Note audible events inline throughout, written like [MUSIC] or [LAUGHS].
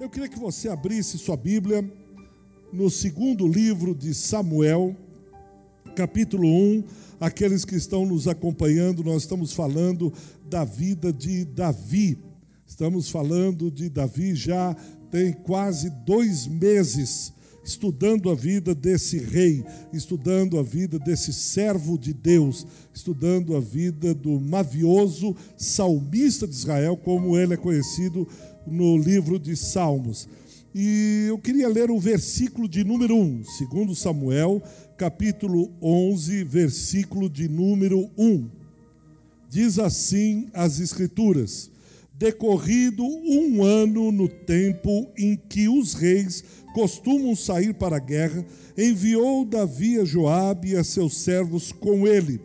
Eu queria que você abrisse sua Bíblia no segundo livro de Samuel, capítulo 1. Aqueles que estão nos acompanhando, nós estamos falando da vida de Davi. Estamos falando de Davi já tem quase dois meses estudando a vida desse rei, estudando a vida desse servo de Deus, estudando a vida do mavioso salmista de Israel, como ele é conhecido no livro de Salmos. E eu queria ler o versículo de número 1, segundo Samuel, capítulo 11, versículo de número 1. Diz assim as escrituras: Decorrido um ano no tempo em que os reis costumam sair para a guerra, enviou Davi a Joabe e a seus servos com ele,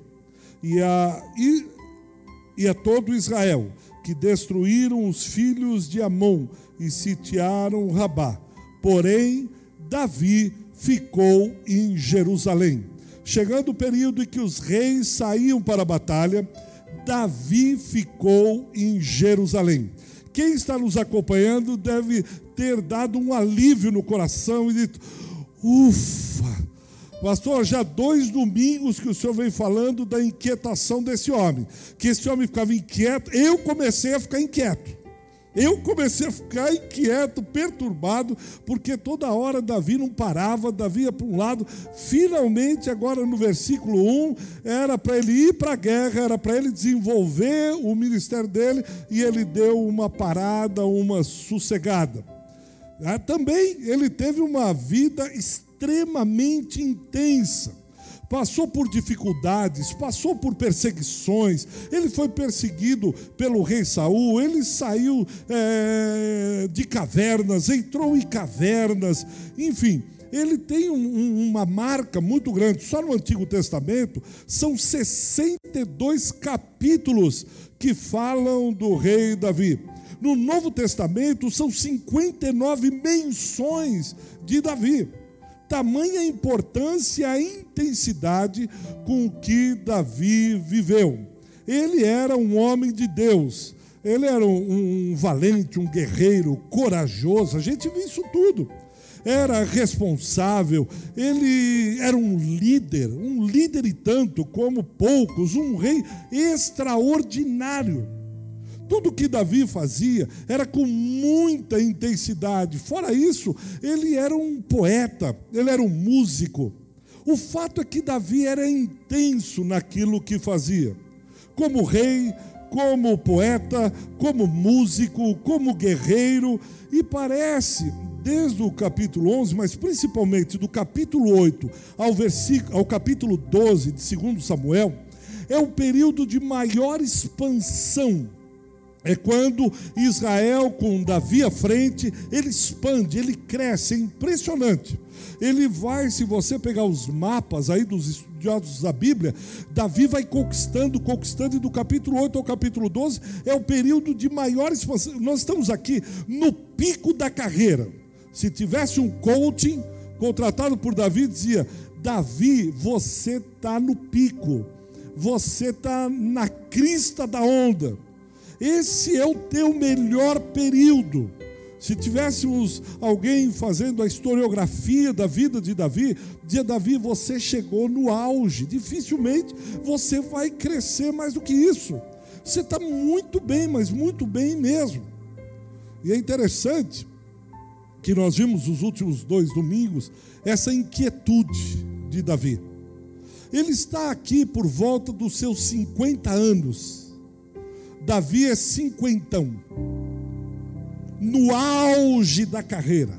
e a, e, e a todo Israel, que destruíram os filhos de Amon e sitiaram Rabá. Porém, Davi ficou em Jerusalém. Chegando o período em que os reis saíam para a batalha, Davi ficou em Jerusalém. Quem está nos acompanhando deve ter dado um alívio no coração e dito: ufa, pastor, já dois domingos que o senhor vem falando da inquietação desse homem, que esse homem ficava inquieto, eu comecei a ficar inquieto. Eu comecei a ficar inquieto, perturbado, porque toda hora Davi não parava, Davi ia para um lado. Finalmente, agora no versículo 1, era para ele ir para a guerra, era para ele desenvolver o ministério dele, e ele deu uma parada, uma sossegada. Ah, também ele teve uma vida extremamente intensa passou por dificuldades, passou por perseguições, ele foi perseguido pelo rei Saul, ele saiu é, de cavernas, entrou em cavernas, enfim. Ele tem um, uma marca muito grande. Só no Antigo Testamento são 62 capítulos que falam do rei Davi. No Novo Testamento são 59 menções de Davi. Tamanha importância e intensidade com que Davi viveu. Ele era um homem de Deus, ele era um, um valente, um guerreiro, corajoso, a gente viu isso tudo. Era responsável, ele era um líder, um líder e tanto como poucos, um rei extraordinário. Tudo que Davi fazia era com muita intensidade. Fora isso, ele era um poeta, ele era um músico. O fato é que Davi era intenso naquilo que fazia. Como rei, como poeta, como músico, como guerreiro, e parece, desde o capítulo 11, mas principalmente do capítulo 8 ao, versículo, ao capítulo 12 de 2 Samuel, é o período de maior expansão é quando Israel, com Davi à frente, ele expande, ele cresce, é impressionante. Ele vai, se você pegar os mapas aí dos estudiosos da Bíblia, Davi vai conquistando, conquistando, e do capítulo 8 ao capítulo 12 é o período de maior expansão. Nós estamos aqui no pico da carreira. Se tivesse um coaching contratado por Davi, dizia: Davi, você está no pico, você está na crista da onda. Esse é o teu melhor período. Se tivéssemos alguém fazendo a historiografia da vida de Davi, dizia Davi, você chegou no auge. Dificilmente você vai crescer mais do que isso. Você está muito bem, mas muito bem mesmo. E é interessante que nós vimos nos últimos dois domingos essa inquietude de Davi. Ele está aqui por volta dos seus 50 anos Davi é cinquentão, no auge da carreira,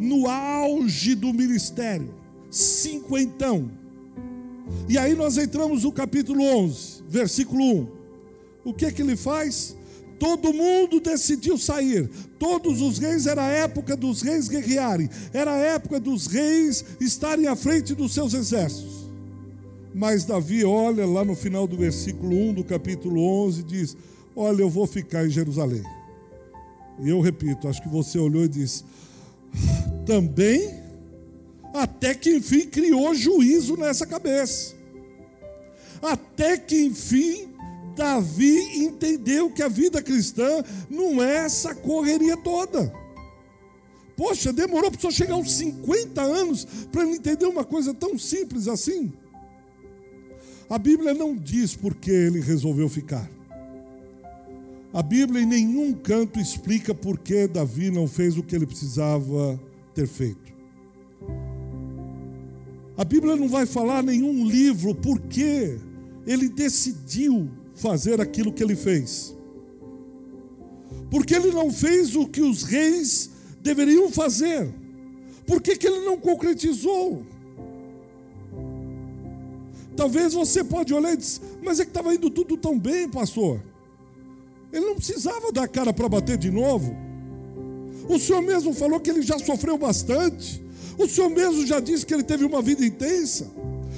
no auge do ministério, cinquentão. E aí nós entramos no capítulo 11, versículo 1. O que é que ele faz? Todo mundo decidiu sair. Todos os reis, era a época dos reis guerrearem, era a época dos reis estarem à frente dos seus exércitos. Mas Davi olha lá no final do versículo 1 do capítulo 11 e diz: Olha, eu vou ficar em Jerusalém. E eu repito, acho que você olhou e disse: Também, até que enfim criou juízo nessa cabeça. Até que enfim Davi entendeu que a vida cristã não é essa correria toda. Poxa, demorou para só chegar aos 50 anos para ele entender uma coisa tão simples assim. A Bíblia não diz por que ele resolveu ficar. A Bíblia em nenhum canto explica por que Davi não fez o que ele precisava ter feito. A Bíblia não vai falar nenhum livro por que ele decidiu fazer aquilo que ele fez. Porque ele não fez o que os reis deveriam fazer. Por que, que ele não concretizou? Talvez você pode olhar e dizer, mas é que estava indo tudo tão bem, pastor. Ele não precisava dar cara para bater de novo. O senhor mesmo falou que ele já sofreu bastante. O senhor mesmo já disse que ele teve uma vida intensa.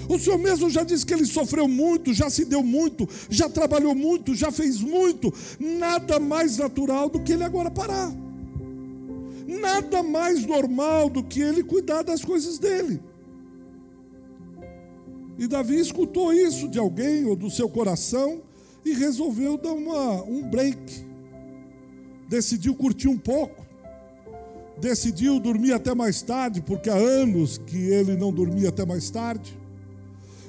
O senhor mesmo já disse que ele sofreu muito, já se deu muito, já trabalhou muito, já fez muito. Nada mais natural do que ele agora parar. Nada mais normal do que ele cuidar das coisas dele. E Davi escutou isso de alguém ou do seu coração e resolveu dar uma, um break. Decidiu curtir um pouco. Decidiu dormir até mais tarde, porque há anos que ele não dormia até mais tarde.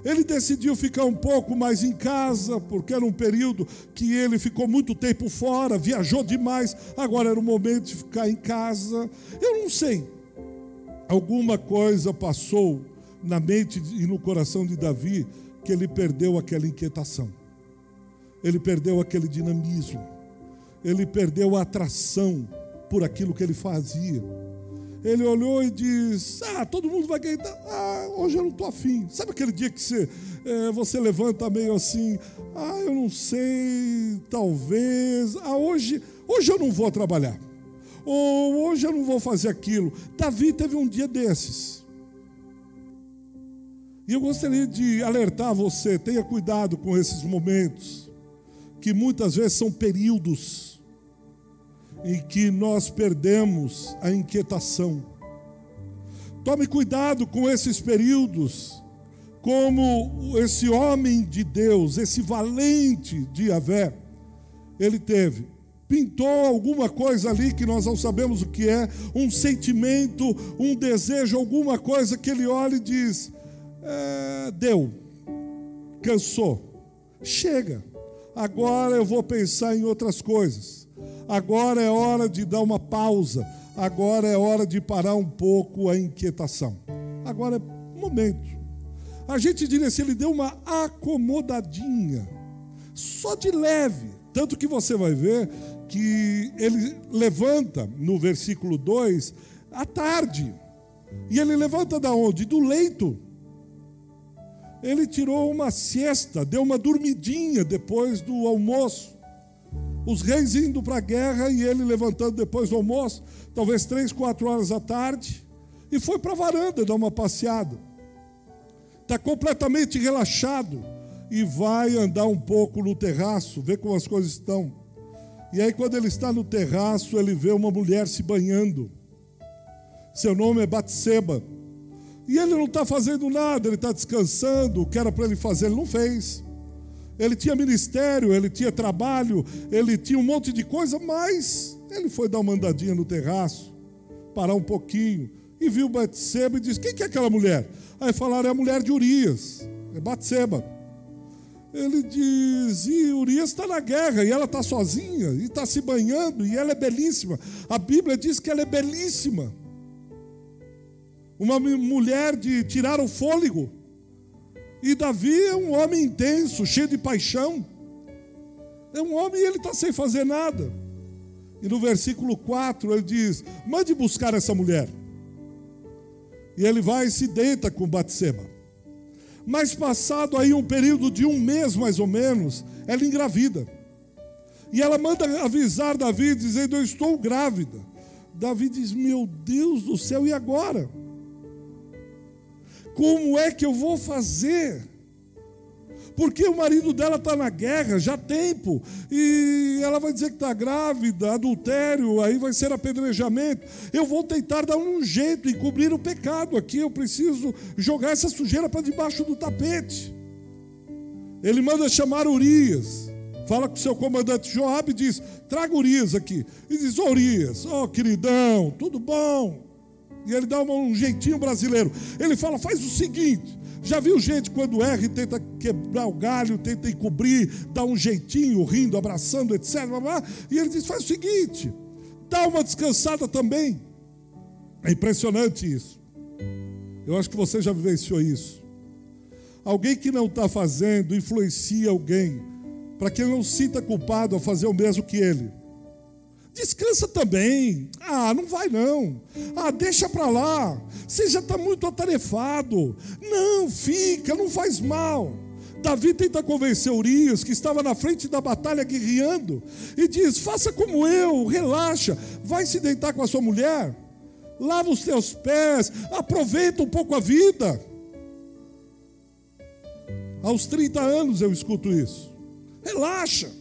Ele decidiu ficar um pouco mais em casa, porque era um período que ele ficou muito tempo fora, viajou demais, agora era o momento de ficar em casa. Eu não sei. Alguma coisa passou na mente e no coração de Davi que ele perdeu aquela inquietação, ele perdeu aquele dinamismo, ele perdeu a atração por aquilo que ele fazia ele olhou e disse: Ah, todo mundo vai ganhar. Ah, hoje eu não estou afim. Sabe aquele dia que você, é, você levanta meio assim: Ah, eu não sei, talvez. Ah, hoje, hoje eu não vou trabalhar. Ou hoje eu não vou fazer aquilo. Davi teve um dia desses. E eu gostaria de alertar você: tenha cuidado com esses momentos, que muitas vezes são períodos em que nós perdemos a inquietação. Tome cuidado com esses períodos, como esse homem de Deus, esse valente de Yahvé, ele teve. Pintou alguma coisa ali que nós não sabemos o que é, um sentimento, um desejo, alguma coisa que ele olha e diz: é, deu, cansou, chega, agora eu vou pensar em outras coisas. Agora é hora de dar uma pausa. Agora é hora de parar um pouco a inquietação. Agora é momento. A gente diria se ele deu uma acomodadinha, só de leve. Tanto que você vai ver que ele levanta no versículo 2 à tarde. E ele levanta da onde? Do leito. Ele tirou uma siesta, deu uma dormidinha depois do almoço os reis indo para a guerra e ele levantando depois do almoço, talvez três, quatro horas da tarde, e foi para a varanda dar uma passeada. Está completamente relaxado e vai andar um pouco no terraço, ver como as coisas estão. E aí, quando ele está no terraço, ele vê uma mulher se banhando. Seu nome é Batseba. E ele não está fazendo nada, ele está descansando. O que era para ele fazer, ele não fez ele tinha ministério, ele tinha trabalho, ele tinha um monte de coisa, mas ele foi dar uma andadinha no terraço, parar um pouquinho, e viu Batseba e disse: Quem que é aquela mulher? Aí falaram: É a mulher de Urias, é Batseba. Ele diz: E Urias está na guerra, e ela está sozinha, e está se banhando, e ela é belíssima. A Bíblia diz que ela é belíssima. Uma mulher de tirar o fôlego. E Davi é um homem intenso, cheio de paixão. É um homem e ele está sem fazer nada. E no versículo 4 ele diz: mande buscar essa mulher. E ele vai e se deita com Batseba. Mas passado aí um período de um mês mais ou menos, ela engravida. E ela manda avisar Davi, dizendo: Eu estou grávida. Davi diz: Meu Deus do céu, e agora? Como é que eu vou fazer? Porque o marido dela está na guerra já há tempo, e ela vai dizer que está grávida, adultério, aí vai ser apedrejamento. Eu vou tentar dar um jeito e cobrir o pecado aqui. Eu preciso jogar essa sujeira para debaixo do tapete. Ele manda chamar Urias. Fala com o seu comandante Joab e diz: traga Urias aqui. E diz: Ô Urias, ó oh, queridão, tudo bom? E ele dá um jeitinho brasileiro. Ele fala: faz o seguinte. Já viu gente quando erra e tenta quebrar o galho, tenta encobrir, dá um jeitinho, rindo, abraçando, etc. E ele diz: faz o seguinte, dá uma descansada também. É impressionante isso. Eu acho que você já vivenciou isso. Alguém que não está fazendo influencia alguém para que ele não sinta culpado a fazer o mesmo que ele. Descansa também. Ah, não vai não. Ah, deixa para lá. Você já está muito atarefado. Não, fica, não faz mal. Davi tenta convencer Urias, que estava na frente da batalha guerreando, e diz: Faça como eu, relaxa, vai se deitar com a sua mulher, lava os teus pés, aproveita um pouco a vida. Aos 30 anos eu escuto isso. Relaxa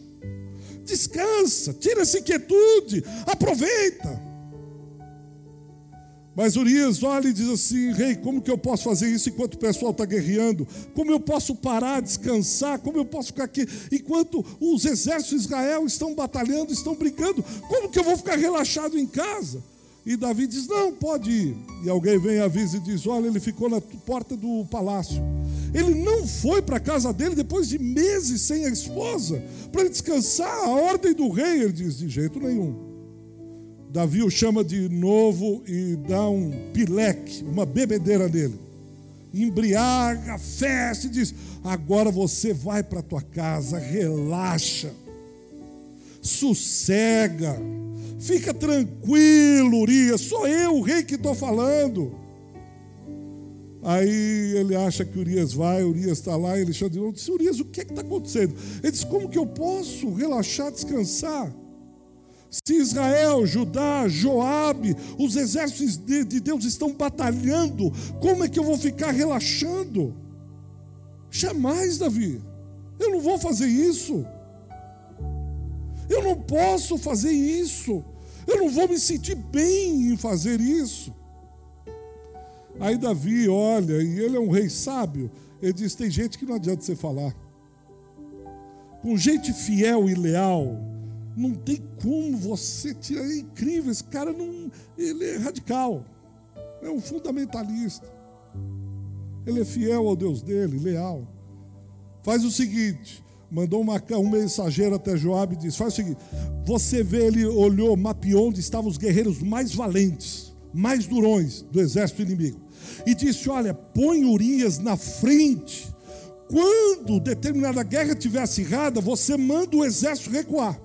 descansa, tira essa inquietude, aproveita. Mas Urias olha e diz assim: Rei, como que eu posso fazer isso enquanto o pessoal está guerreando? Como eu posso parar, descansar? Como eu posso ficar aqui enquanto os exércitos de Israel estão batalhando, estão brigando? Como que eu vou ficar relaxado em casa? E Davi diz: Não, pode ir. E alguém vem avisa e diz: Olha, ele ficou na porta do palácio. Ele não foi para a casa dele depois de meses sem a esposa, para descansar. A ordem do rei, ele diz: De jeito nenhum. Davi o chama de novo e dá um pileque, uma bebedeira nele. Embriaga, festa e diz: Agora você vai para tua casa, relaxa, sossega Fica tranquilo, Urias, sou eu o rei que estou falando. Aí ele acha que Urias vai, Urias está lá, e chama de disse, Urias, o que é está acontecendo? Ele diz, como que eu posso relaxar, descansar? Se Israel, Judá, Joabe, os exércitos de, de Deus estão batalhando, como é que eu vou ficar relaxando? Jamais, Davi, eu não vou fazer isso. Eu não posso fazer isso. Eu não vou me sentir bem em fazer isso. Aí Davi olha, e ele é um rei sábio. Ele diz: tem gente que não adianta você falar. Com gente fiel e leal, não tem como você tirar. É incrível, esse cara não. Ele é radical. É um fundamentalista. Ele é fiel ao Deus dele, leal. Faz o seguinte: mandou uma, um mensageiro até Joabe e disse: Faz o seguinte: você vê, ele olhou, mapeou onde estavam os guerreiros mais valentes, mais durões do exército inimigo, e disse: Olha, põe Urias na frente. Quando determinada guerra estiver acirrada, você manda o exército recuar.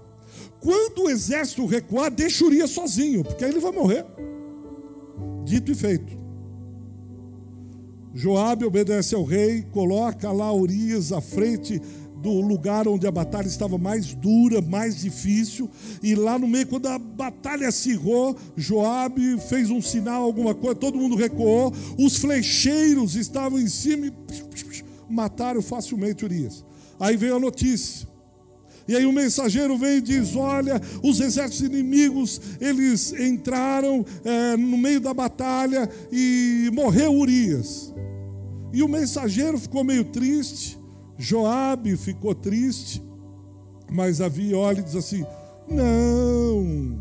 Quando o exército recuar, deixa Urias sozinho, porque aí ele vai morrer. Dito e feito. Joabe obedece ao rei, coloca lá Urias à frente do lugar onde a batalha estava mais dura, mais difícil, e lá no meio, quando a batalha acirrou, Joabe fez um sinal, alguma coisa, todo mundo recuou, os flecheiros estavam em cima e mataram facilmente Urias. Aí veio a notícia. E aí o mensageiro vem e diz: Olha, os exércitos inimigos eles entraram é, no meio da batalha e morreu Urias. E o mensageiro ficou meio triste. Joabe ficou triste, mas Davi olha e diz assim: Não,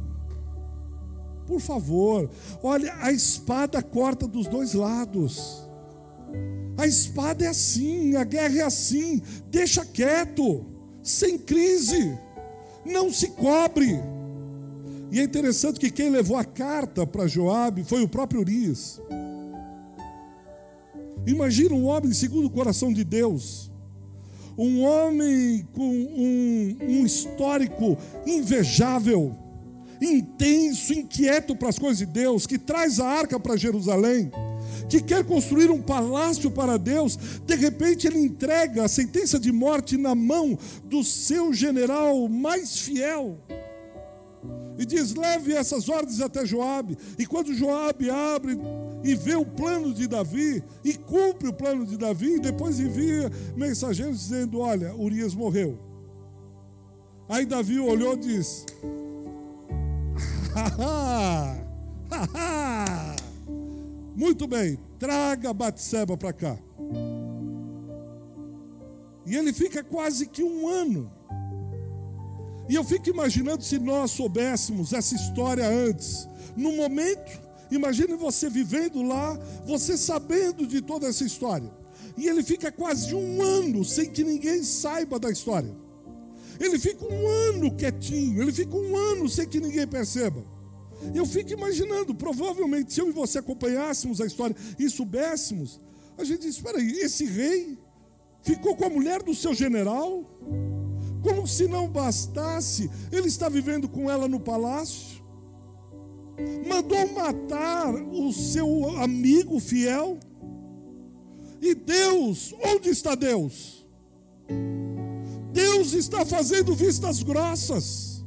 por favor, olha, a espada corta dos dois lados. A espada é assim, a guerra é assim. Deixa quieto, sem crise, não se cobre. E é interessante que quem levou a carta para Joabe foi o próprio Urias. Imagina um homem segundo o coração de Deus um homem com um, um histórico invejável, intenso, inquieto para as coisas de Deus, que traz a arca para Jerusalém, que quer construir um palácio para Deus, de repente ele entrega a sentença de morte na mão do seu general mais fiel e diz: leve essas ordens até Joabe. E quando Joabe abre e vê o plano de Davi e cumpre o plano de Davi, depois envia mensageiros dizendo: olha, Urias morreu. Aí Davi olhou e disse: muito bem, traga Batseba para cá. E ele fica quase que um ano e eu fico imaginando se nós soubéssemos essa história antes, no momento Imagine você vivendo lá, você sabendo de toda essa história. E ele fica quase um ano sem que ninguém saiba da história. Ele fica um ano quietinho, ele fica um ano sem que ninguém perceba. Eu fico imaginando, provavelmente, se eu e você acompanhássemos a história e soubéssemos, a gente diz: espera aí, esse rei ficou com a mulher do seu general, como se não bastasse, ele está vivendo com ela no palácio, mandou matar o seu amigo fiel. E Deus, onde está Deus? Deus está fazendo vistas grossas.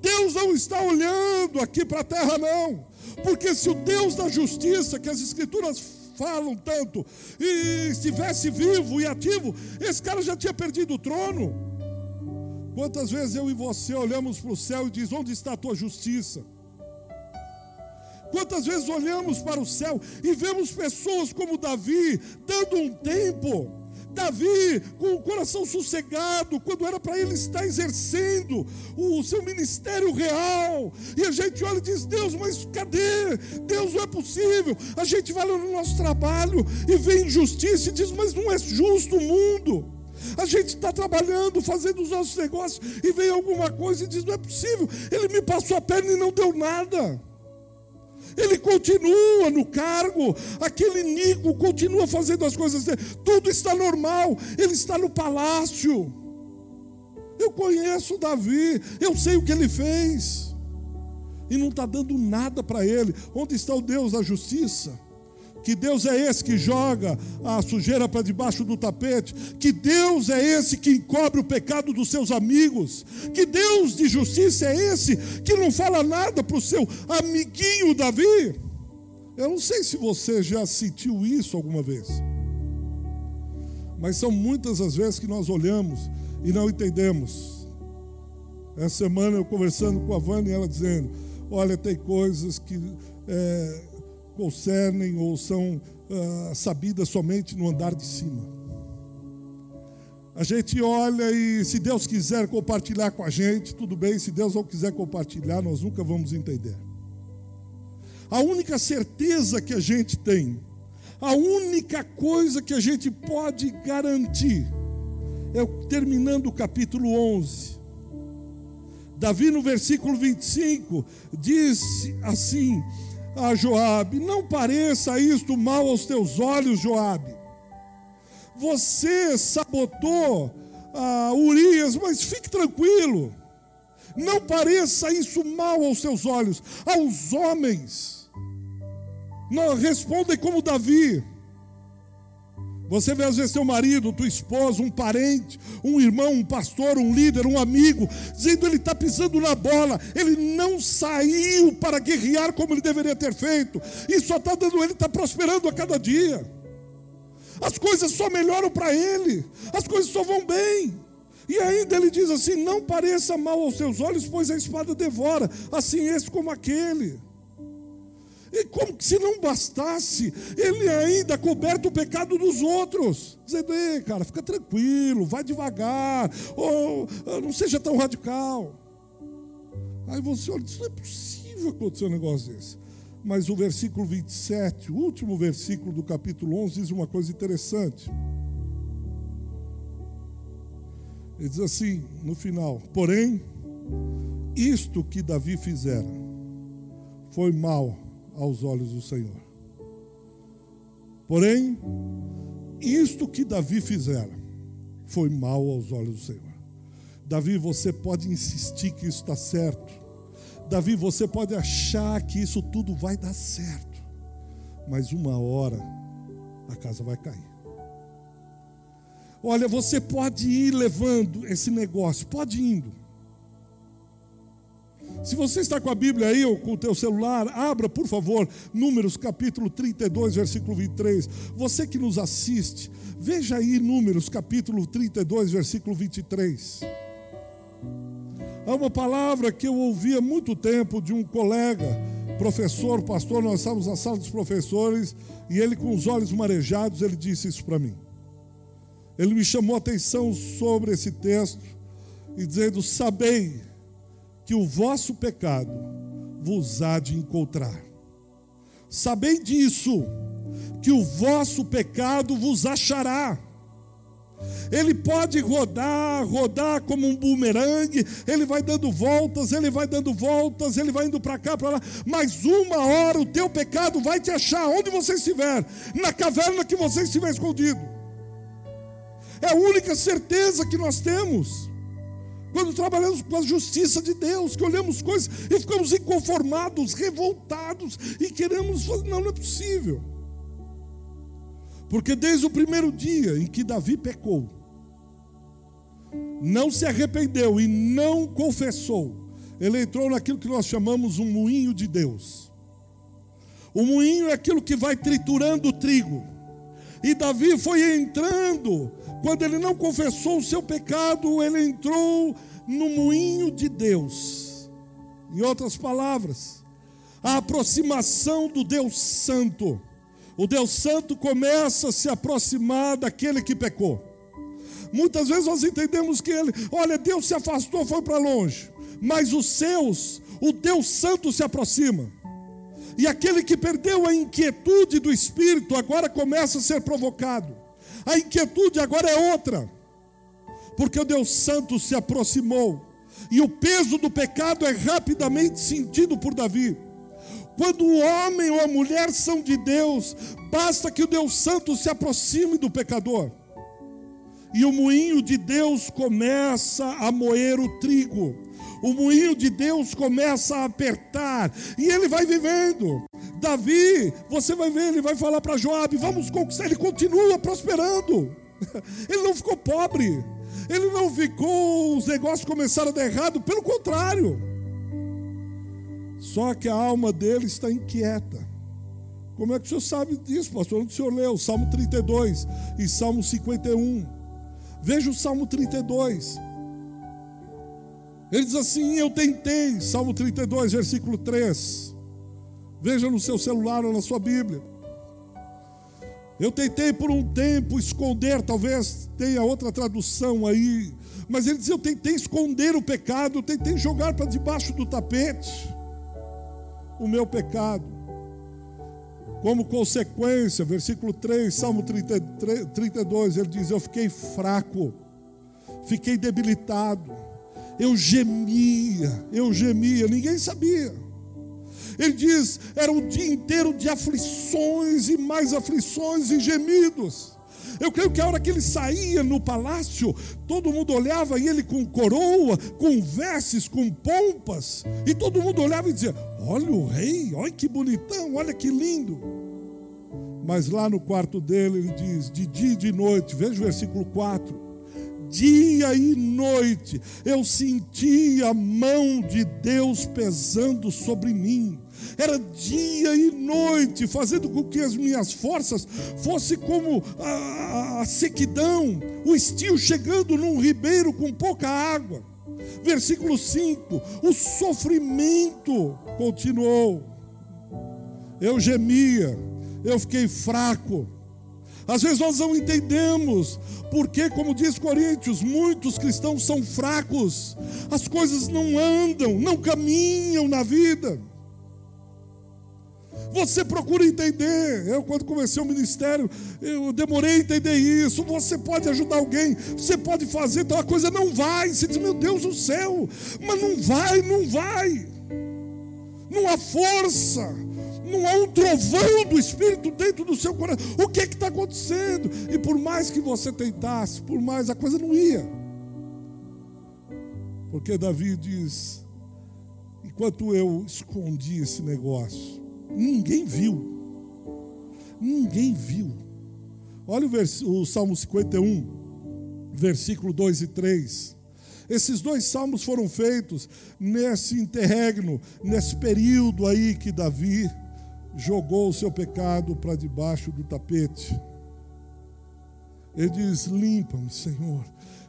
Deus não está olhando aqui para a terra, não. Porque se o Deus da justiça, que as Escrituras falam tanto, e estivesse vivo e ativo, esse cara já tinha perdido o trono. Quantas vezes eu e você olhamos para o céu e diz: Onde está a tua justiça? Quantas vezes olhamos para o céu e vemos pessoas como Davi dando um tempo Davi, com o coração sossegado, quando era para ele estar exercendo o seu ministério real, e a gente olha e diz: Deus, mas cadê? Deus não é possível. A gente vai no nosso trabalho e vê injustiça e diz: Mas não é justo o mundo. A gente está trabalhando, fazendo os nossos negócios, e vem alguma coisa e diz: Não é possível. Ele me passou a perna e não deu nada. Ele continua no cargo, aquele Nico continua fazendo as coisas dele, tudo está normal, ele está no palácio. Eu conheço Davi, eu sei o que ele fez, e não está dando nada para ele. Onde está o Deus da justiça? Que Deus é esse que joga a sujeira para debaixo do tapete. Que Deus é esse que encobre o pecado dos seus amigos. Que Deus de justiça é esse que não fala nada para o seu amiguinho Davi. Eu não sei se você já sentiu isso alguma vez. Mas são muitas as vezes que nós olhamos e não entendemos. Essa semana eu conversando com a Vânia, ela dizendo: Olha, tem coisas que. É, concernem ou são uh, sabidas somente no andar de cima. A gente olha e, se Deus quiser compartilhar com a gente, tudo bem. Se Deus não quiser compartilhar, nós nunca vamos entender. A única certeza que a gente tem, a única coisa que a gente pode garantir, é terminando o capítulo 11. Davi, no versículo 25, diz assim: a Joabe: Não pareça isto mal aos teus olhos, Joabe. Você sabotou a Urias, mas fique tranquilo. Não pareça isso mal aos seus olhos, aos homens. Não respondem como Davi. Você vê às vezes seu marido, tua esposa, um parente, um irmão, um pastor, um líder, um amigo, dizendo ele está pisando na bola, ele não saiu para guerrear como ele deveria ter feito, e só está dando, ele está prosperando a cada dia. As coisas só melhoram para ele, as coisas só vão bem. E ainda ele diz assim: não pareça mal aos seus olhos, pois a espada devora, assim esse como aquele. E como se não bastasse, ele ainda coberto o pecado dos outros. Dizendo, ei, cara, fica tranquilo, vai devagar, ou não seja tão radical. Aí você olha, isso não é possível acontecer um negócio desse. Mas o versículo 27, o último versículo do capítulo 11, diz uma coisa interessante. Ele diz assim, no final: Porém, isto que Davi fizera foi mal aos olhos do Senhor. Porém, isto que Davi fizera foi mal aos olhos do Senhor. Davi, você pode insistir que isso está certo. Davi, você pode achar que isso tudo vai dar certo. Mas uma hora a casa vai cair. Olha, você pode ir levando esse negócio, pode indo. Se você está com a Bíblia aí ou com o teu celular, abra, por favor, Números capítulo 32, versículo 23. Você que nos assiste, veja aí Números capítulo 32, versículo 23. Há uma palavra que eu ouvi há muito tempo de um colega, professor, pastor, nós estávamos na sala dos professores, e ele com os olhos marejados, ele disse isso para mim. Ele me chamou a atenção sobre esse texto, e dizendo: Sabei que o vosso pecado vos há de encontrar. Sabei disso, que o vosso pecado vos achará. Ele pode rodar, rodar como um bumerangue, ele vai dando voltas, ele vai dando voltas, ele vai indo para cá, para lá, mas uma hora o teu pecado vai te achar onde você estiver, na caverna que você estiver escondido. É a única certeza que nós temos. Quando trabalhamos com a justiça de Deus, que olhamos coisas e ficamos inconformados, revoltados e queremos fazer, não, não é possível. Porque desde o primeiro dia em que Davi pecou, não se arrependeu e não confessou, ele entrou naquilo que nós chamamos um moinho de Deus. O moinho é aquilo que vai triturando o trigo. E Davi foi entrando, quando ele não confessou o seu pecado, ele entrou no moinho de Deus. Em outras palavras, a aproximação do Deus Santo. O Deus Santo começa a se aproximar daquele que pecou. Muitas vezes nós entendemos que ele, olha, Deus se afastou, foi para longe. Mas os seus, o Deus Santo se aproxima. E aquele que perdeu a inquietude do espírito agora começa a ser provocado. A inquietude agora é outra, porque o Deus Santo se aproximou, e o peso do pecado é rapidamente sentido por Davi. Quando o homem ou a mulher são de Deus, basta que o Deus Santo se aproxime do pecador. E o moinho de Deus começa a moer o trigo o moinho de Deus começa a apertar e ele vai vivendo. Davi, você vai ver, ele vai falar para Joabe, vamos conquistar, ele continua prosperando. [LAUGHS] Ele não ficou pobre. Ele não ficou, os negócios começaram a dar errado, pelo contrário. Só que a alma dele está inquieta. Como é que o senhor sabe disso, pastor? Onde o senhor leu? Salmo 32 e Salmo 51. Veja o Salmo 32. Ele diz assim: Eu tentei, Salmo 32, versículo 3. Veja no seu celular ou na sua Bíblia. Eu tentei por um tempo esconder, talvez tenha outra tradução aí, mas ele diz: Eu tentei esconder o pecado, eu tentei jogar para debaixo do tapete o meu pecado. Como consequência, versículo 3, Salmo 33, 32, ele diz: Eu fiquei fraco, fiquei debilitado eu gemia, eu gemia, ninguém sabia. Ele diz: era um dia inteiro de aflições e mais aflições e gemidos. Eu creio que a hora que ele saía no palácio, todo mundo olhava e ele com coroa, com vestes, com pompas, e todo mundo olhava e dizia: Olha o rei, olha que bonitão, olha que lindo. Mas lá no quarto dele ele diz: De dia e de noite, veja o versículo 4 dia e noite, eu sentia a mão de Deus pesando sobre mim. Era dia e noite, fazendo com que as minhas forças fossem como a, a, a sequidão, o estio chegando num ribeiro com pouca água. Versículo 5: o sofrimento continuou. Eu gemia, eu fiquei fraco às vezes nós não entendemos porque, como diz Coríntios, muitos cristãos são fracos, as coisas não andam, não caminham na vida. Você procura entender. Eu, quando comecei o ministério, eu demorei a entender isso. Você pode ajudar alguém, você pode fazer, então a coisa não vai. Você diz, meu Deus do céu, mas não vai, não vai. Não há força não há um trovão do Espírito dentro do seu coração. O que é que está acontecendo? E por mais que você tentasse, por mais a coisa não ia. Porque Davi diz: enquanto eu escondi esse negócio, ninguém viu. Ninguém viu. Olha o, vers... o Salmo 51, versículo 2 e 3. Esses dois salmos foram feitos nesse interregno, nesse período aí que Davi jogou o seu pecado para debaixo do tapete. Ele diz: Limpa-me, Senhor,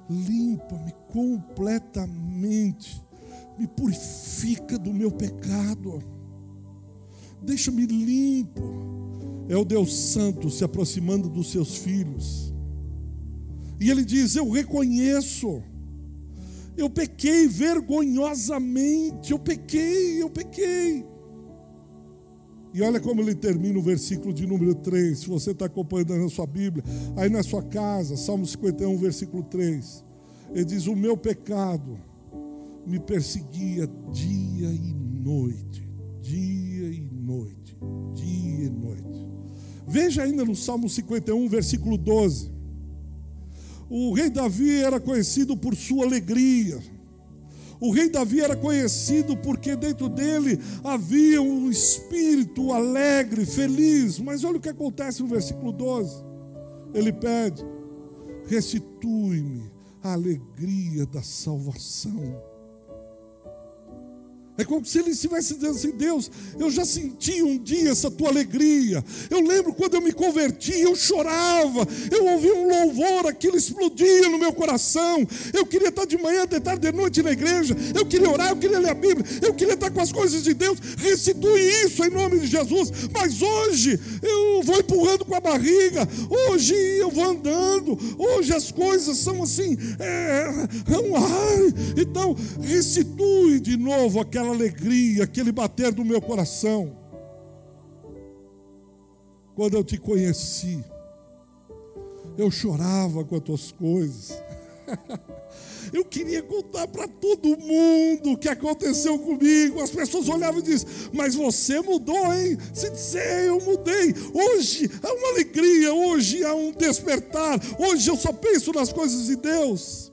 limpa-me completamente, me purifica do meu pecado, deixa-me limpo. É o Deus Santo se aproximando dos seus filhos. E ele diz: Eu reconheço, Eu pequei vergonhosamente, eu pequei, eu pequei. E olha como ele termina o versículo de número 3. Se você está acompanhando na sua Bíblia, aí na sua casa, Salmo 51, versículo 3. Ele diz: O meu pecado me perseguia dia e noite, dia e noite, dia e noite. Veja ainda no Salmo 51, versículo 12. O rei Davi era conhecido por sua alegria. O rei Davi era conhecido porque dentro dele havia um espírito alegre, feliz. Mas olha o que acontece no versículo 12. Ele pede: restitui-me a alegria da salvação é como se ele estivesse dizendo assim: Deus, eu já senti um dia essa tua alegria. Eu lembro quando eu me converti, eu chorava, eu ouvia um louvor, aquilo explodia no meu coração. Eu queria estar de manhã, de tarde, de noite na igreja. Eu queria orar, eu queria ler a Bíblia, eu queria estar com as coisas de Deus. Restitui isso em nome de Jesus. Mas hoje eu vou empurrando com a barriga, hoje eu vou andando, hoje as coisas são assim. É, é então, restitui de novo aquela aquela alegria, aquele bater do meu coração. Quando eu te conheci, eu chorava com as tuas coisas. [LAUGHS] Eu queria contar para todo mundo o que aconteceu comigo. As pessoas olhavam e diziam: Mas você mudou, hein? Se dizer, eu mudei. Hoje há uma alegria, hoje há um despertar. Hoje eu só penso nas coisas de Deus.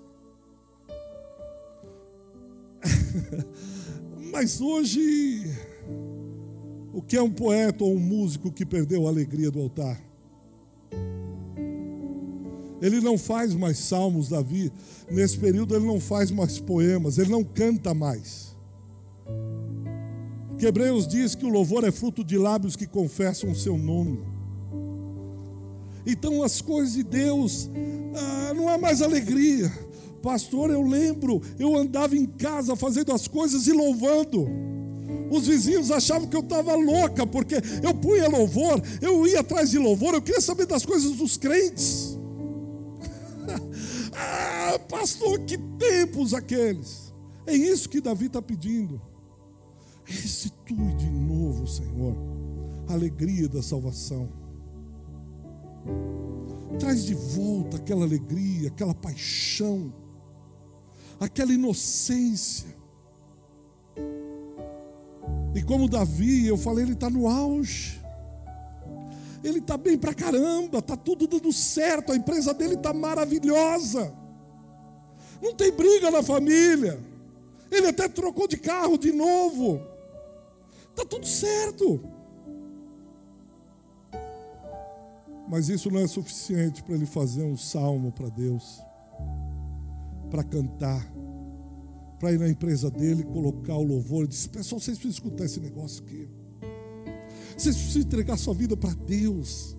[LAUGHS] Mas hoje, o que é um poeta ou um músico que perdeu a alegria do altar? Ele não faz mais salmos, Davi. Nesse período, ele não faz mais poemas, ele não canta mais. Porque Hebreus diz que o louvor é fruto de lábios que confessam o seu nome. Então, as coisas de Deus, ah, não há mais alegria. Pastor, eu lembro, eu andava em casa fazendo as coisas e louvando. Os vizinhos achavam que eu estava louca, porque eu punha louvor, eu ia atrás de louvor, eu queria saber das coisas dos crentes. [LAUGHS] ah, pastor, que tempos aqueles! É isso que Davi está pedindo. Restitui de novo, Senhor, a alegria da salvação. Traz de volta aquela alegria, aquela paixão aquela inocência. E como Davi, eu falei, ele está no auge. Ele está bem pra caramba, está tudo dando certo, a empresa dele está maravilhosa. Não tem briga na família. Ele até trocou de carro de novo. Está tudo certo. Mas isso não é suficiente para ele fazer um salmo para Deus para cantar, para ir na empresa dele, colocar o louvor. Disse: Pessoal, vocês precisam escutar esse negócio aqui. Vocês precisam entregar sua vida para Deus.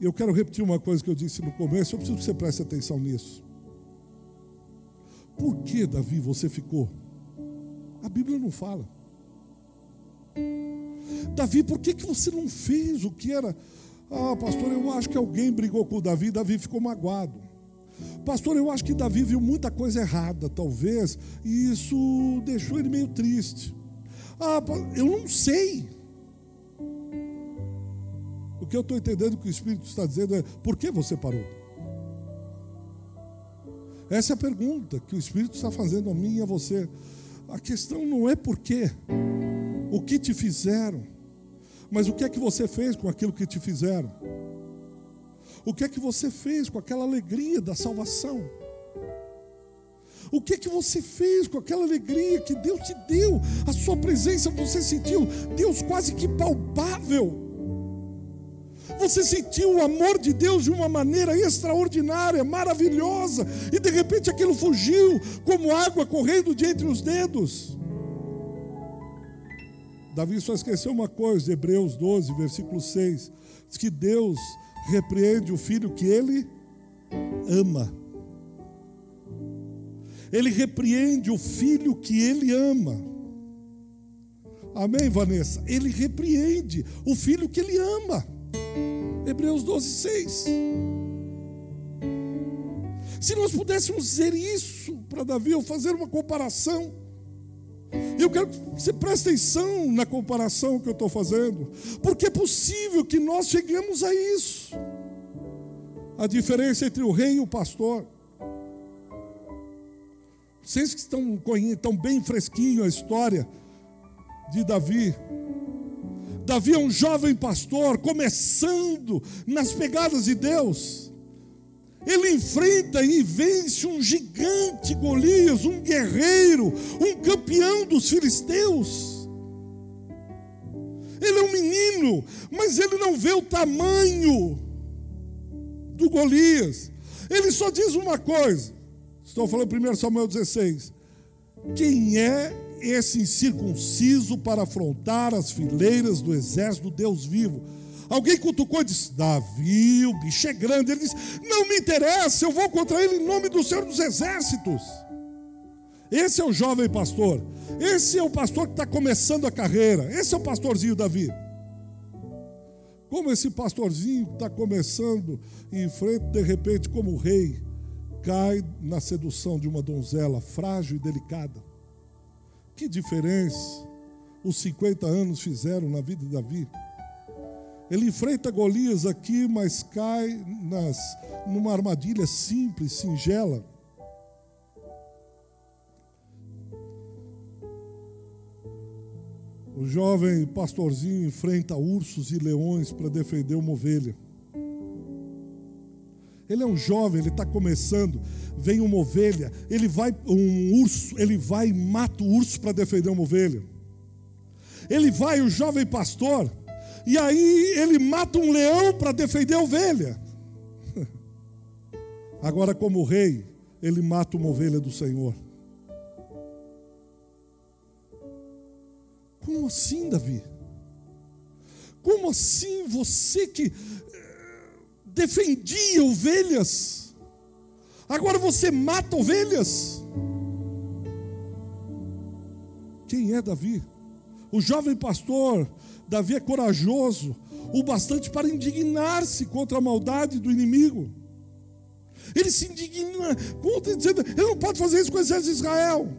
Eu quero repetir uma coisa que eu disse no começo, eu preciso que você preste atenção nisso. Por que, Davi, você ficou? A Bíblia não fala. Davi, por que, que você não fez o que era? Ah, pastor, eu acho que alguém brigou com o Davi, Davi ficou magoado. Pastor, eu acho que Davi viu muita coisa errada, talvez, e isso deixou ele meio triste. Ah, eu não sei. O que eu estou entendendo que o Espírito está dizendo é: por que você parou? Essa é a pergunta que o Espírito está fazendo a mim e a você. A questão não é por quê, o que te fizeram, mas o que é que você fez com aquilo que te fizeram. O que é que você fez com aquela alegria da salvação? O que é que você fez com aquela alegria que Deus te deu? A sua presença, você sentiu Deus quase que palpável. Você sentiu o amor de Deus de uma maneira extraordinária, maravilhosa, e de repente aquilo fugiu como água correndo de entre os dedos. Davi só esqueceu uma coisa, Hebreus 12, versículo 6, diz que Deus repreende o filho que ele ama. Ele repreende o filho que ele ama. Amém, Vanessa? Ele repreende o filho que ele ama. Hebreus 12, 6. Se nós pudéssemos dizer isso para Davi, ou fazer uma comparação, eu quero que você preste atenção na comparação que eu estou fazendo, porque é possível que nós cheguemos a isso. A diferença entre o rei e o pastor. Vocês que estão, estão bem fresquinho a história de Davi. Davi é um jovem pastor, começando nas pegadas de Deus. Ele enfrenta e vence um gigante Golias, um guerreiro, um campeão dos filisteus. Ele é um menino, mas ele não vê o tamanho do Golias. Ele só diz uma coisa: Estou falando 1 Samuel 16. Quem é esse incircunciso para afrontar as fileiras do exército Deus vivo? Alguém cutucou e disse: Davi, o bicho é grande. Ele disse: Não me interessa, eu vou contra ele em nome do Senhor dos Exércitos. Esse é o jovem pastor. Esse é o pastor que está começando a carreira. Esse é o pastorzinho Davi. Como esse pastorzinho está começando e enfrenta de repente como rei cai na sedução de uma donzela frágil e delicada. Que diferença os 50 anos fizeram na vida de Davi. Ele enfrenta Golias aqui, mas cai nas, numa armadilha simples, singela. O jovem pastorzinho enfrenta ursos e leões para defender uma ovelha. Ele é um jovem, ele está começando. Vem uma ovelha, ele vai, um urso, ele vai e mata o urso para defender uma ovelha. Ele vai, o jovem pastor, e aí ele mata um leão para defender a ovelha. [LAUGHS] Agora, como rei, ele mata uma ovelha do Senhor. Como assim, Davi? Como assim você que defendia ovelhas, agora você mata ovelhas. Quem é Davi? O jovem pastor, Davi é corajoso, o bastante para indignar-se contra a maldade do inimigo. Ele se indigna contra, dizendo: ele não pode fazer isso com o exército de Israel.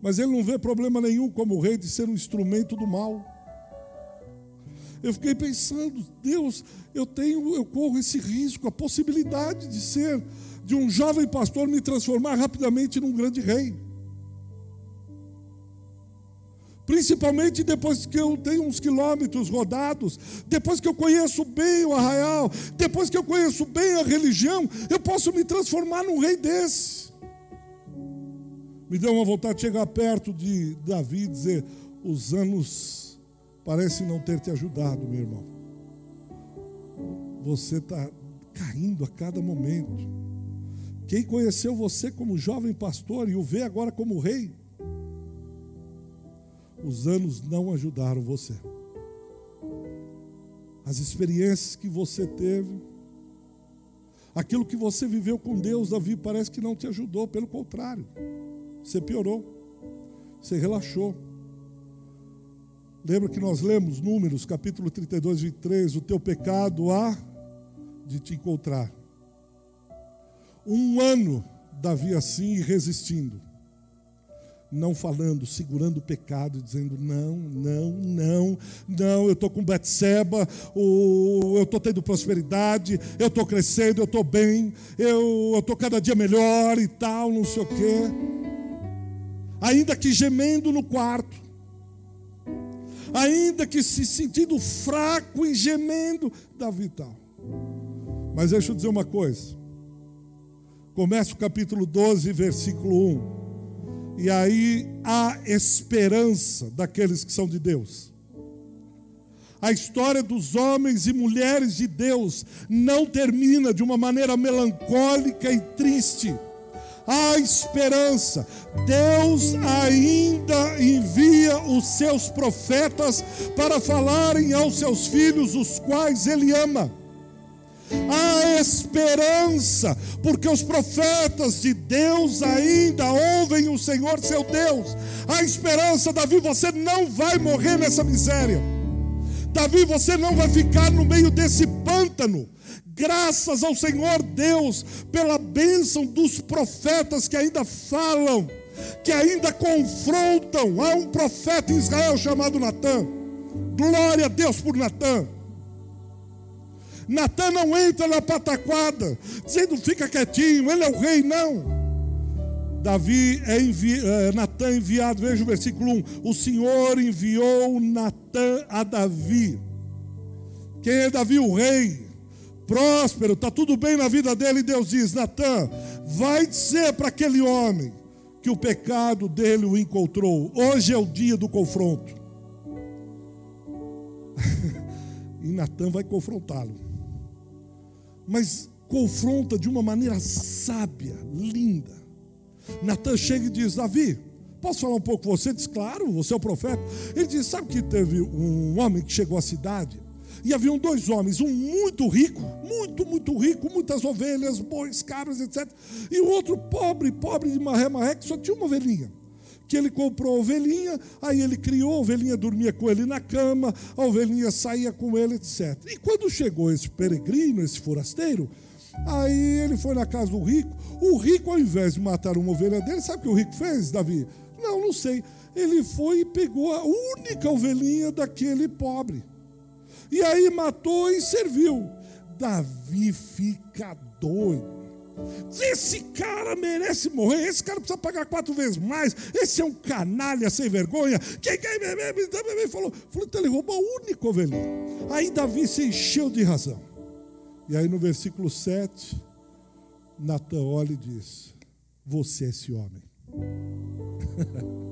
Mas ele não vê problema nenhum como rei de ser um instrumento do mal. Eu fiquei pensando, Deus, eu tenho, eu corro esse risco, a possibilidade de ser, de um jovem pastor me transformar rapidamente num grande rei. Principalmente depois que eu tenho uns quilômetros rodados, depois que eu conheço bem o arraial, depois que eu conheço bem a religião, eu posso me transformar num rei desse. Me deu uma vontade de chegar perto de Davi e dizer: os anos parece não ter te ajudado, meu irmão. Você está caindo a cada momento. Quem conheceu você como jovem pastor e o vê agora como rei, os anos não ajudaram você. As experiências que você teve, aquilo que você viveu com Deus, Davi, parece que não te ajudou, pelo contrário, você piorou, você relaxou. Lembra que nós lemos Números, capítulo 32, 23, o teu pecado há de te encontrar. Um ano Davi assim resistindo, não falando, segurando o pecado, dizendo não, não, não, não, eu estou com Betseba, eu estou tendo prosperidade, eu estou crescendo, eu estou bem, eu estou cada dia melhor e tal, não sei o quê. Ainda que gemendo no quarto, ainda que se sentindo fraco e gemendo, Davi tal. Mas deixa eu dizer uma coisa. Começa o capítulo 12, versículo 1. E aí há esperança daqueles que são de Deus. A história dos homens e mulheres de Deus não termina de uma maneira melancólica e triste há esperança. Deus ainda envia os seus profetas para falarem aos seus filhos, os quais Ele ama. Há esperança, porque os profetas de Deus ainda ouvem o Senhor seu Deus. Há esperança, Davi, você não vai morrer nessa miséria. Davi, você não vai ficar no meio desse pântano. Graças ao Senhor Deus pela bênção dos profetas que ainda falam, que ainda confrontam. Há um profeta em Israel chamado Natan. Glória a Deus por Natan. Natan não entra na pataquada, dizendo fica quietinho, ele é o rei, não. Davi é envi... é, Natan enviado, veja o versículo 1. O Senhor enviou Natan a Davi. Quem é Davi? O rei. Próspero, está tudo bem na vida dele. E Deus diz: Natan, vai dizer para aquele homem que o pecado dele o encontrou. Hoje é o dia do confronto. [LAUGHS] e Natan vai confrontá-lo. Mas confronta de uma maneira sábia, linda. Natan chega e diz: Davi, posso falar um pouco com você? Diz: Claro, você é o profeta. Ele diz: Sabe que teve um homem que chegou à cidade e haviam dois homens, um muito rico, muito, muito rico, muitas ovelhas, bois, cabras, etc. E o outro pobre, pobre de maré, maré, que só tinha uma ovelhinha. Que ele comprou a ovelhinha, aí ele criou, a ovelhinha dormia com ele na cama, a ovelhinha saía com ele, etc. E quando chegou esse peregrino, esse forasteiro, aí ele foi na casa do rico. O rico, ao invés de matar uma ovelha dele, sabe o que o rico fez, Davi? Não, não sei. Ele foi e pegou a única ovelhinha daquele pobre. E aí matou e serviu. Davi fica doido. Esse cara merece morrer, esse cara precisa pagar quatro vezes mais, esse é um canalha sem vergonha. Quem quer também falou, falou, então ele roubou a única ovelhinha. Aí Davi se encheu de razão. E aí no versículo 7, Natan olha e diz: Você é esse homem. [LAUGHS]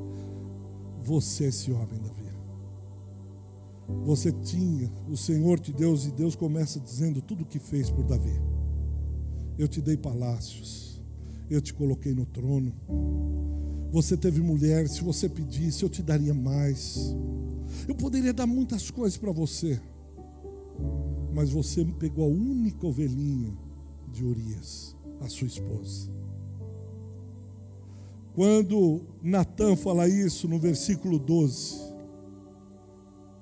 Você é esse homem, Davi. Você tinha, o Senhor te deu, e Deus começa dizendo tudo o que fez por Davi. Eu te dei palácios, eu te coloquei no trono. Você teve mulher, se você pedisse, eu te daria mais. Eu poderia dar muitas coisas para você, mas você pegou a única ovelhinha de Urias, a sua esposa. Quando Natan fala isso no versículo 12,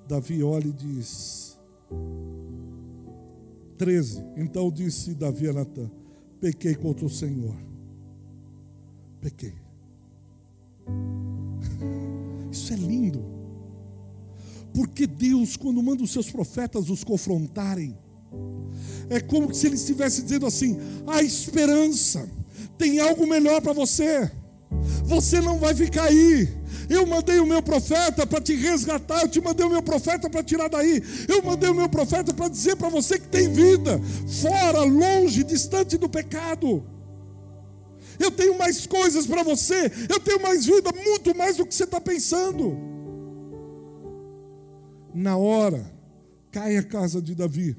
Davi olha e diz: 13. Então disse Davi a Natã: Pequei contra o Senhor. Pequei. [LAUGHS] Isso é lindo. Porque Deus, quando manda os seus profetas os confrontarem, é como se ele estivesse dizendo assim: há esperança, tem algo melhor para você, você não vai ficar aí, eu mandei o meu profeta para te resgatar. Eu te mandei o meu profeta para tirar daí. Eu mandei o meu profeta para dizer para você que tem vida, fora, longe, distante do pecado. Eu tenho mais coisas para você. Eu tenho mais vida, muito mais do que você está pensando. Na hora, cai a casa de Davi.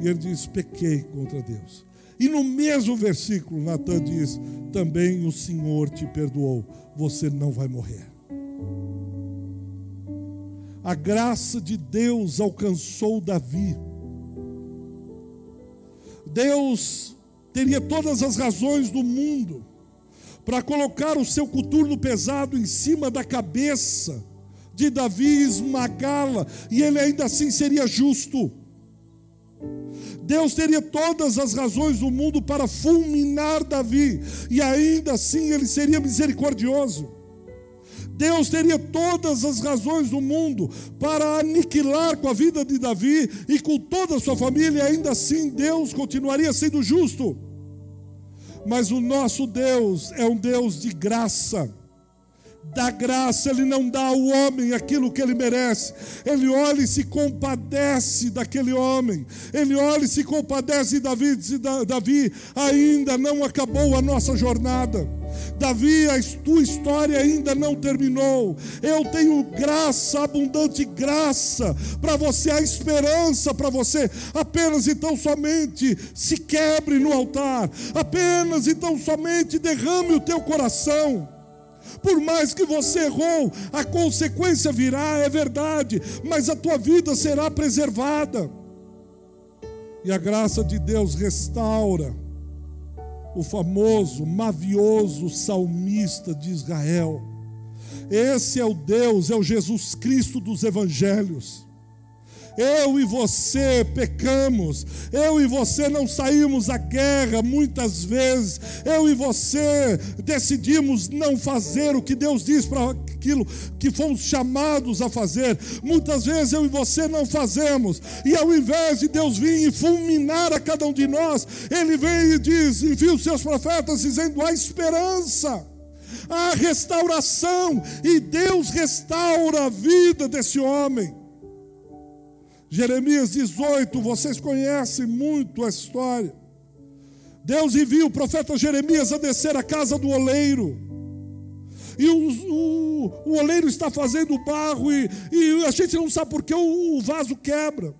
E ele diz: Pequei contra Deus. E no mesmo versículo, Natan diz: Também o Senhor te perdoou, você não vai morrer a graça de Deus alcançou Davi. Deus teria todas as razões do mundo para colocar o seu coturno pesado em cima da cabeça de Davi, esmagá-la, e ele ainda assim seria justo. Deus teria todas as razões do mundo para fulminar Davi, e ainda assim ele seria misericordioso. Deus teria todas as razões do mundo para aniquilar com a vida de Davi e com toda a sua família, e ainda assim Deus continuaria sendo justo. Mas o nosso Deus é um Deus de graça. Da graça, Ele não dá ao homem aquilo que ele merece. Ele olha e se compadece daquele homem. Ele olha e se compadece de Davi. Davi, ainda não acabou a nossa jornada. Davi, a tua história ainda não terminou. Eu tenho graça, abundante graça para você, a esperança para você. Apenas então somente se quebre no altar. Apenas então somente derrame o teu coração. Por mais que você errou, a consequência virá, é verdade, mas a tua vida será preservada. E a graça de Deus restaura o famoso, mavioso salmista de Israel. Esse é o Deus, é o Jesus Cristo dos evangelhos. Eu e você pecamos, eu e você não saímos à guerra muitas vezes, eu e você decidimos não fazer o que Deus diz para aquilo que fomos chamados a fazer. Muitas vezes eu e você não fazemos, e ao invés de Deus vir e fulminar a cada um de nós, Ele vem e diz: envia os seus profetas dizendo: há esperança a restauração, e Deus restaura a vida desse homem. Jeremias 18, vocês conhecem muito a história. Deus envia o profeta Jeremias a descer a casa do oleiro. E o, o, o oleiro está fazendo barro e, e, a gente não sabe por que o, o vaso quebra.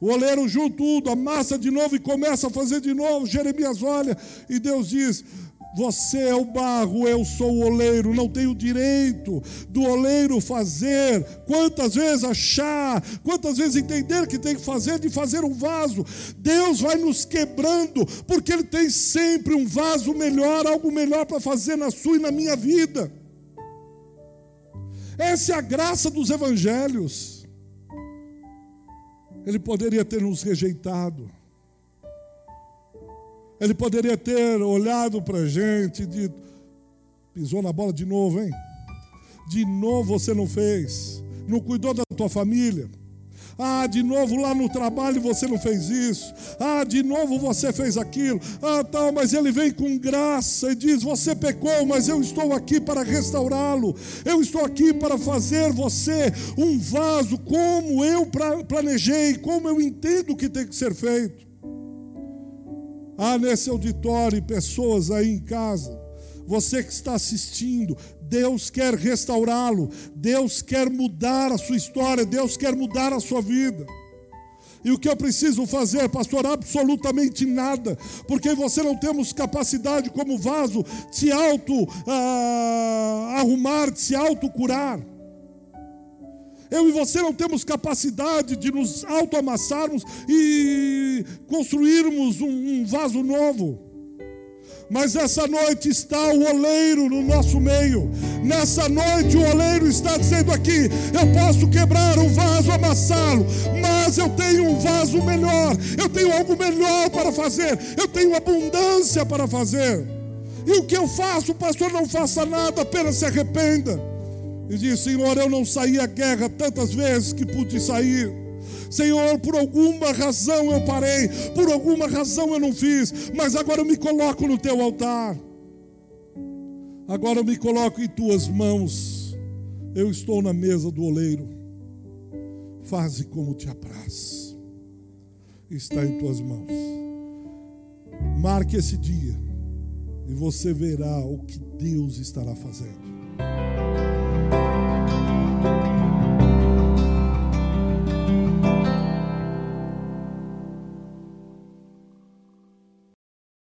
O oleiro junta tudo, amassa de novo e começa a fazer de novo. Jeremias olha e Deus diz: você é o barro, eu sou o oleiro, não tenho direito do oleiro fazer. Quantas vezes achar, quantas vezes entender que tem que fazer de fazer um vaso. Deus vai nos quebrando, porque Ele tem sempre um vaso melhor, algo melhor para fazer na sua e na minha vida. Essa é a graça dos evangelhos. Ele poderia ter nos rejeitado. Ele poderia ter olhado para a gente e dito: pisou na bola de novo, hein? De novo você não fez, não cuidou da tua família. Ah, de novo lá no trabalho você não fez isso. Ah, de novo você fez aquilo. Ah, tal, mas ele vem com graça e diz: Você pecou, mas eu estou aqui para restaurá-lo. Eu estou aqui para fazer você um vaso como eu planejei, como eu entendo que tem que ser feito. Há nesse auditório pessoas aí em casa, você que está assistindo, Deus quer restaurá-lo, Deus quer mudar a sua história, Deus quer mudar a sua vida. E o que eu preciso fazer, pastor? Absolutamente nada, porque você não temos capacidade como vaso de se auto ah, arrumar, de se auto curar. Eu e você não temos capacidade de nos autoamassarmos e construirmos um, um vaso novo. Mas essa noite está o oleiro no nosso meio. Nessa noite o oleiro está dizendo aqui: eu posso quebrar um vaso, amassá-lo, mas eu tenho um vaso melhor. Eu tenho algo melhor para fazer. Eu tenho abundância para fazer. E o que eu faço, pastor? Não faça nada, apenas se arrependa e diz: Senhor, eu não saí à guerra tantas vezes que pude sair. Senhor, por alguma razão eu parei, por alguma razão eu não fiz, mas agora eu me coloco no teu altar. Agora eu me coloco em tuas mãos. Eu estou na mesa do oleiro. Faze como te apraz. Está em tuas mãos. Marque esse dia e você verá o que Deus estará fazendo.